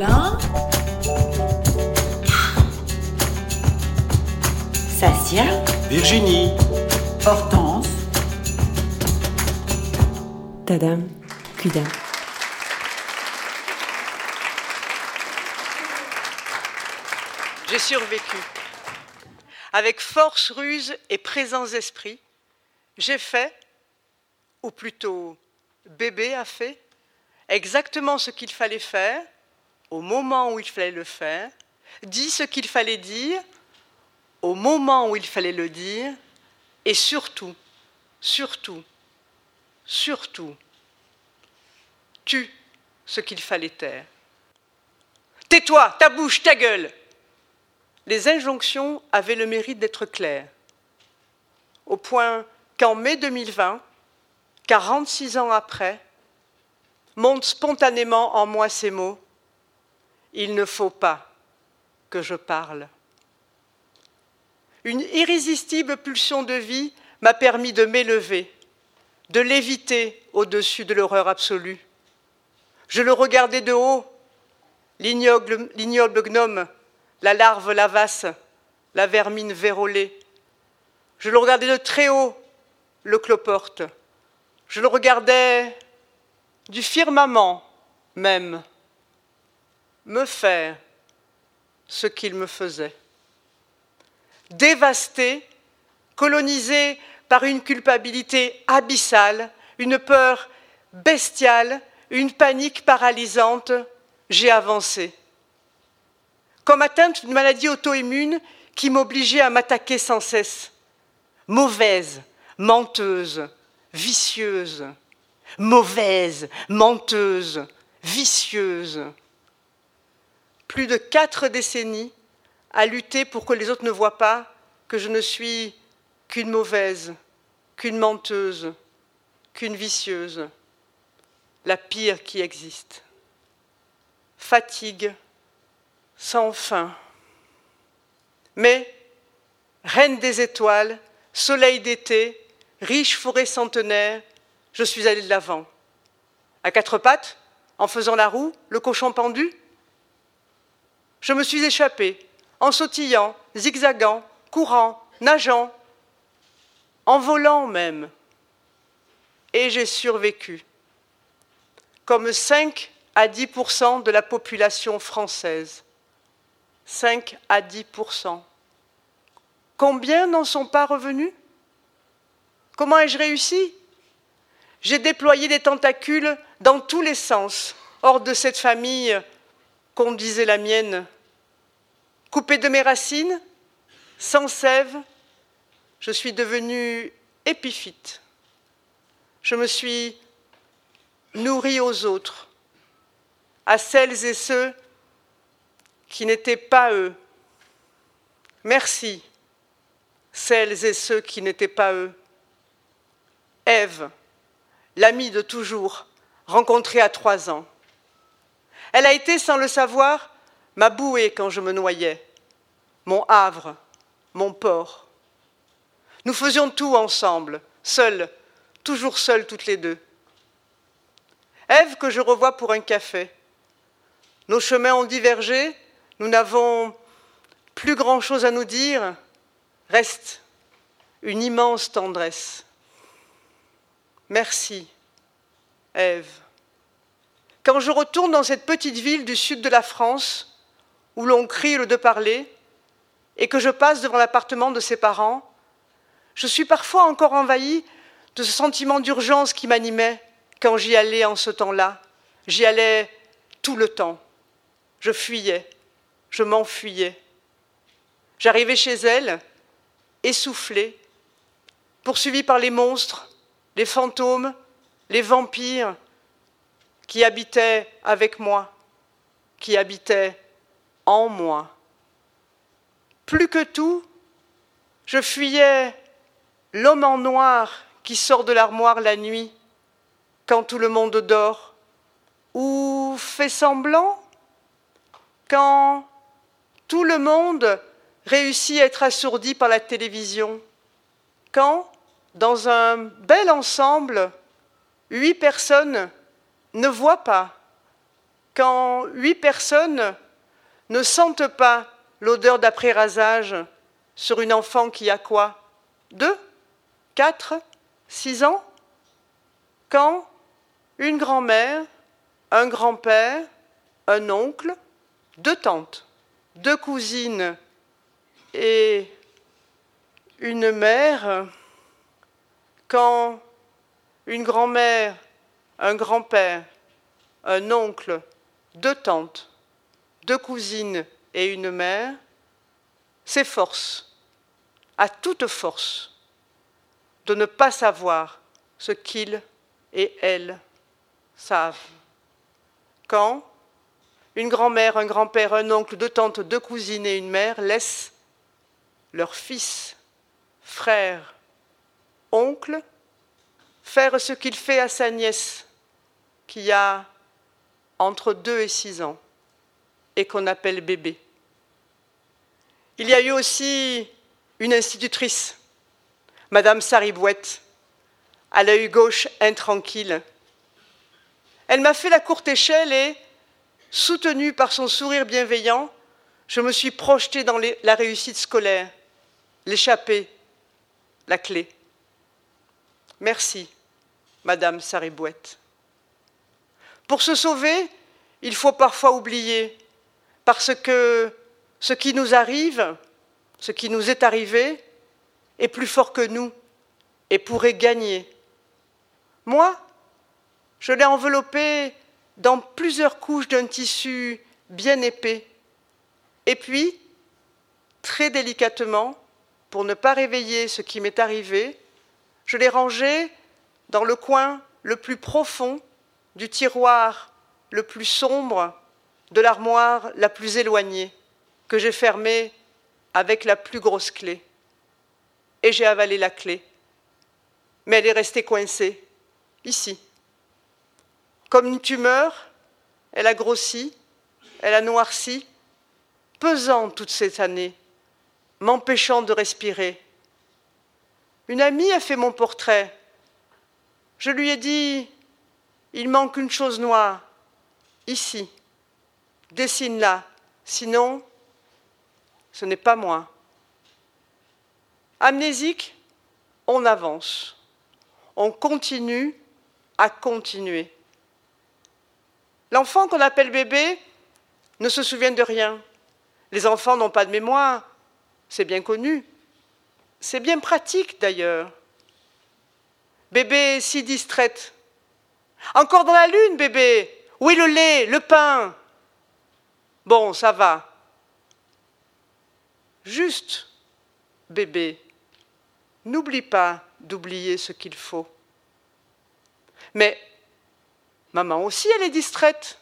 Alain. Sasia. Virginie. Hortense. Tadam. Cuidam. J'ai survécu. Avec force, ruse et présence d'esprit, j'ai fait, ou plutôt bébé a fait, exactement ce qu'il fallait faire, au moment où il fallait le faire, dit ce qu'il fallait dire, au moment où il fallait le dire, et surtout, surtout, surtout, tu ce qu'il fallait taire. Tais-toi, ta bouche, ta gueule. Les injonctions avaient le mérite d'être claires, au point qu'en mai 2020, 46 ans après, montent spontanément en moi ces mots Il ne faut pas que je parle. Une irrésistible pulsion de vie m'a permis de m'élever, de l'éviter au-dessus de l'horreur absolue. Je le regardais de haut, l'ignoble gnome, la larve lavasse, la vermine vérolée. Je le regardais de très haut, le cloporte. Je le regardais du firmament même, me faire ce qu'il me faisait. Dévasté, colonisé par une culpabilité abyssale, une peur bestiale, une panique paralysante, j'ai avancé. Comme atteinte d'une maladie auto-immune qui m'obligeait à m'attaquer sans cesse. Mauvaise, menteuse, vicieuse, mauvaise, menteuse, vicieuse. Plus de quatre décennies à lutter pour que les autres ne voient pas que je ne suis qu'une mauvaise, qu'une menteuse, qu'une vicieuse, la pire qui existe. Fatigue sans fin. Mais, reine des étoiles, soleil d'été, riche forêt centenaire, je suis allée de l'avant. À quatre pattes, en faisant la roue, le cochon pendu Je me suis échappée, en sautillant, zigzagant, courant, nageant, en volant même. Et j'ai survécu. Comme 5 à 10% de la population française. 5 à 10% Combien n'en sont pas revenus? Comment ai-je réussi? J'ai déployé des tentacules dans tous les sens, hors de cette famille qu'on disait la mienne. Coupé de mes racines, sans sève, je suis devenue épiphyte. Je me suis nourrie aux autres, à celles et ceux qui n'étaient pas eux. Merci, celles et ceux qui n'étaient pas eux. Ève, l'amie de toujours, rencontrée à trois ans. Elle a été, sans le savoir, ma bouée quand je me noyais, mon havre, mon port. Nous faisions tout ensemble, seuls, toujours seuls toutes les deux. Ève que je revois pour un café. Nos chemins ont divergé, nous n'avons plus grand-chose à nous dire, reste une immense tendresse. Merci, Ève. Quand je retourne dans cette petite ville du sud de la France, où l'on crie le de parler, et que je passe devant l'appartement de ses parents, je suis parfois encore envahie de ce sentiment d'urgence qui m'animait quand j'y allais en ce temps-là. J'y allais tout le temps. Je fuyais je m'enfuyais. J'arrivais chez elle, essoufflée, poursuivie par les monstres, les fantômes, les vampires qui habitaient avec moi, qui habitaient en moi. Plus que tout, je fuyais l'homme en noir qui sort de l'armoire la nuit, quand tout le monde dort, ou fait semblant, quand tout le monde réussit à être assourdi par la télévision quand, dans un bel ensemble, huit personnes ne voient pas quand huit personnes ne sentent pas l'odeur d'après-rasage sur une enfant qui a quoi? Deux? Quatre? Six ans? Quand une grand-mère, un grand-père, un oncle, deux tantes, deux cousines et une mère, quand une grand-mère, un grand-père, un oncle, deux tantes, deux cousines et une mère s'efforcent à toute force de ne pas savoir ce qu'ils et elles savent. Quand une grand-mère, un grand-père, un oncle, deux tantes, deux cousines et une mère laissent leur fils, frère, oncle, faire ce qu'il fait à sa nièce, qui a entre deux et six ans, et qu'on appelle bébé. Il y a eu aussi une institutrice, Madame Saribouette, à l'œil gauche intranquille. Elle m'a fait la courte échelle et, soutenue par son sourire bienveillant, je me suis projetée dans la réussite scolaire, l'échappée, la clé. Merci, Madame Saribouette. Pour se sauver, il faut parfois oublier, parce que ce qui nous arrive, ce qui nous est arrivé, est plus fort que nous et pourrait gagner. Moi, je l'ai enveloppé dans plusieurs couches d'un tissu bien épais. Et puis, très délicatement, pour ne pas réveiller ce qui m'est arrivé, je l'ai rangé dans le coin le plus profond du tiroir le plus sombre de l'armoire la plus éloignée, que j'ai fermée avec la plus grosse clé. Et j'ai avalé la clé. Mais elle est restée coincée, ici. Comme une tumeur, elle a grossi, elle a noirci, pesant toutes ces années, m'empêchant de respirer. Une amie a fait mon portrait. Je lui ai dit il manque une chose noire, ici. Dessine-la, sinon, ce n'est pas moi. Amnésique, on avance. On continue à continuer. L'enfant qu'on appelle bébé ne se souvient de rien. Les enfants n'ont pas de mémoire, c'est bien connu. C'est bien pratique d'ailleurs. Bébé si distraite, encore dans la lune, bébé. Où est le lait, le pain Bon, ça va. Juste, bébé, n'oublie pas d'oublier ce qu'il faut. Mais maman aussi, elle est distraite.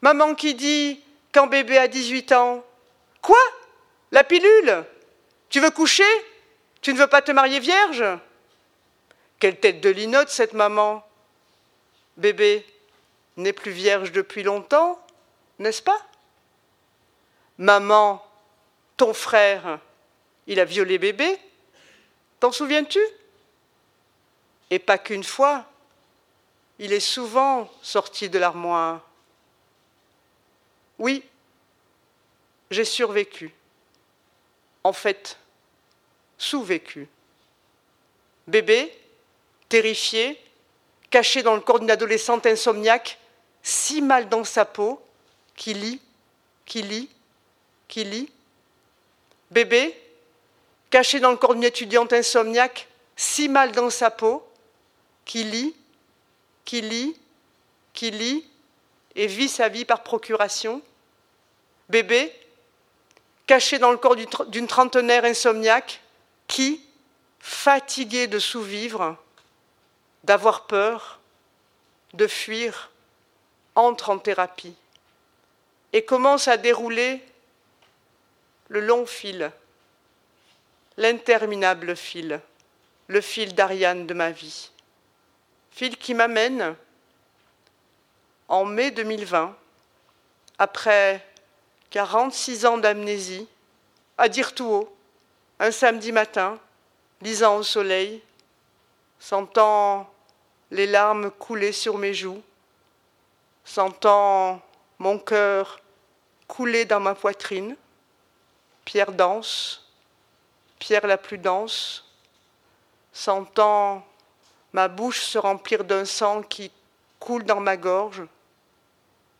Maman qui dit, quand bébé a 18 ans, Quoi? La pilule? Tu veux coucher? Tu ne veux pas te marier vierge? Quelle tête de linotte, cette maman Bébé n'est plus vierge depuis longtemps, n'est-ce pas? Maman, ton frère, il a violé bébé, t'en souviens-tu? Et pas qu'une fois, il est souvent sorti de l'armoire. Oui, j'ai survécu. En fait, sous-vécu. Bébé, terrifié, caché dans le corps d'une adolescente insomniaque, si mal dans sa peau, qui lit, qui lit, qui lit. Bébé, caché dans le corps d'une étudiante insomniaque, si mal dans sa peau, qui lit, qui lit, qui lit, et vit sa vie par procuration. Bébé, caché dans le corps d'une trentenaire insomniaque, qui, fatigué de sous-vivre, d'avoir peur, de fuir, entre en thérapie et commence à dérouler le long fil, l'interminable fil, le fil d'Ariane de ma vie. Fil qui m'amène en mai 2020, après 46 ans d'amnésie, à dire tout haut, un samedi matin, lisant au soleil, sentant les larmes couler sur mes joues. sentant mon cœur couler dans ma poitrine, pierre dense, pierre la plus dense, sentant ma bouche se remplir d'un sang qui coule dans ma gorge,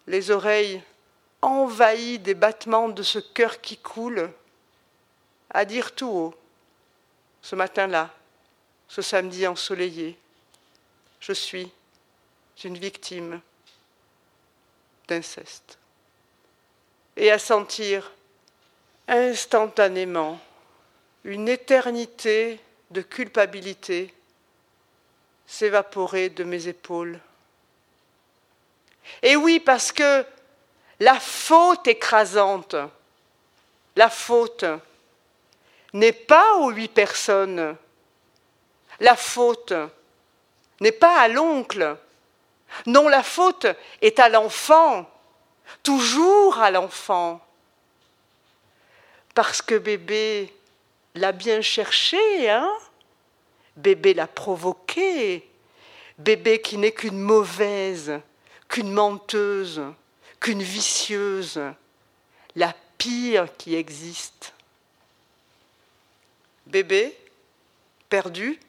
les oreilles envahies des battements de ce cœur qui coule, à dire tout haut, ce matin-là, ce samedi ensoleillé, je suis une victime d'inceste. Et à sentir instantanément une éternité de culpabilité s'évaporer de mes épaules. Et oui, parce que la faute écrasante, la faute n'est pas aux huit personnes, la faute n'est pas à l'oncle, non, la faute est à l'enfant, toujours à l'enfant, parce que bébé l'a bien cherché, hein. Bébé l'a provoqué, bébé qui n'est qu'une mauvaise, qu'une menteuse, qu'une vicieuse, la pire qui existe. Bébé, perdu,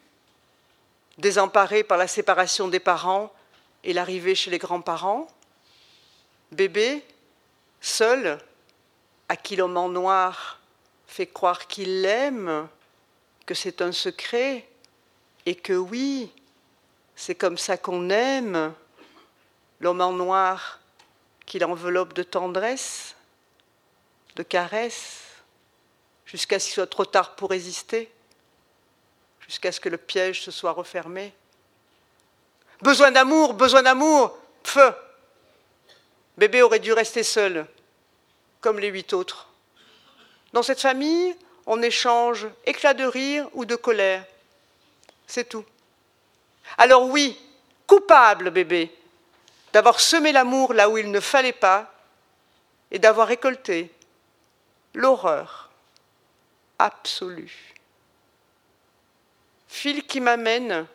désemparé par la séparation des parents et l'arrivée chez les grands-parents. Bébé, seul, à qui l'homme en noir fait croire qu'il l'aime, que c'est un secret, et que oui, c'est comme ça qu'on aime l'homme en noir qui l'enveloppe de tendresse, de caresses, jusqu'à ce qu'il soit trop tard pour résister, jusqu'à ce que le piège se soit refermé. Besoin d'amour, besoin d'amour, feu. Bébé aurait dû rester seul, comme les huit autres. Dans cette famille, on échange éclat de rire ou de colère. C'est tout. Alors oui, coupable, bébé, d'avoir semé l'amour là où il ne fallait pas et d'avoir récolté l'horreur absolue. Fil qui m'amène,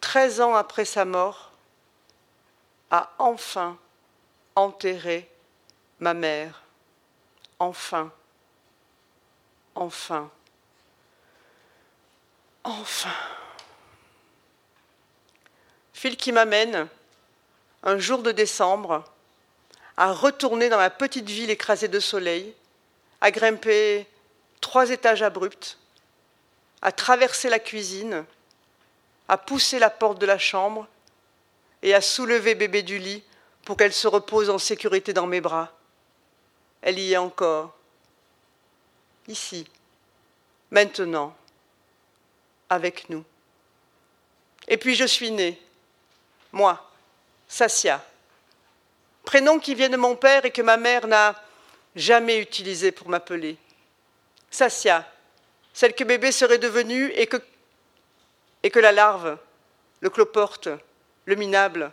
treize ans après sa mort, à enfin enterrer ma mère. Enfin, enfin. Enfin. Fil qui m'amène, un jour de décembre, à retourner dans ma petite ville écrasée de soleil, à grimper trois étages abrupts, à traverser la cuisine, à pousser la porte de la chambre et à soulever bébé du lit pour qu'elle se repose en sécurité dans mes bras. Elle y est encore, ici, maintenant. Avec nous. Et puis je suis née, moi, Sassia, prénom qui vient de mon père et que ma mère n'a jamais utilisé pour m'appeler. Sassia, celle que bébé serait devenu et que, et que la larve, le cloporte, le minable,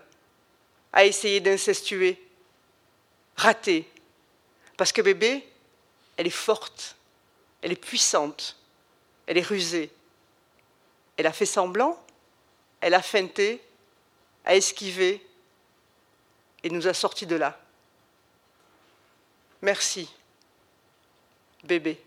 a essayé d'incestuer, raté, parce que bébé, elle est forte, elle est puissante, elle est rusée, elle a fait semblant, elle a feinté, a esquivé et nous a sortis de là. Merci, bébé.